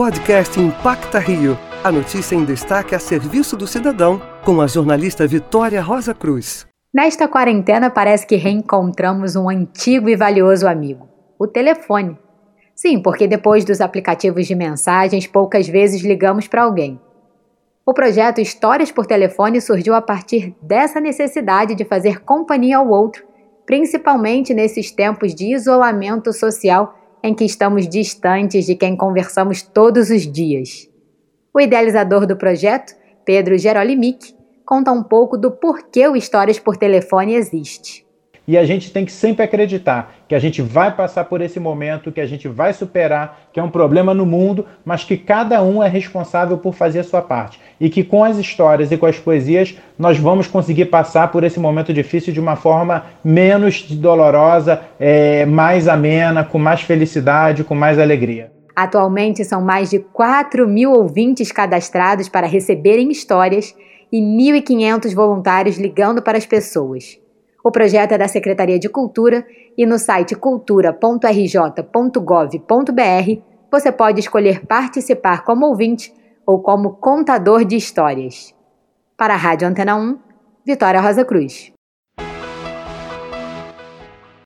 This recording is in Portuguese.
Podcast Impacta Rio. A notícia em destaque a serviço do cidadão, com a jornalista Vitória Rosa Cruz. Nesta quarentena, parece que reencontramos um antigo e valioso amigo: o telefone. Sim, porque depois dos aplicativos de mensagens, poucas vezes ligamos para alguém. O projeto Histórias por Telefone surgiu a partir dessa necessidade de fazer companhia ao outro, principalmente nesses tempos de isolamento social em que estamos distantes de quem conversamos todos os dias. O idealizador do projeto, Pedro Gerolimic, conta um pouco do porquê o Histórias por Telefone existe. E a gente tem que sempre acreditar que a gente vai passar por esse momento, que a gente vai superar, que é um problema no mundo, mas que cada um é responsável por fazer a sua parte. E que com as histórias e com as poesias nós vamos conseguir passar por esse momento difícil de uma forma menos dolorosa, é, mais amena, com mais felicidade, com mais alegria. Atualmente são mais de 4 mil ouvintes cadastrados para receberem histórias e 1.500 voluntários ligando para as pessoas. O projeto é da Secretaria de Cultura e no site cultura.rj.gov.br você pode escolher participar como ouvinte ou como contador de histórias. Para a Rádio Antena 1, Vitória Rosa Cruz.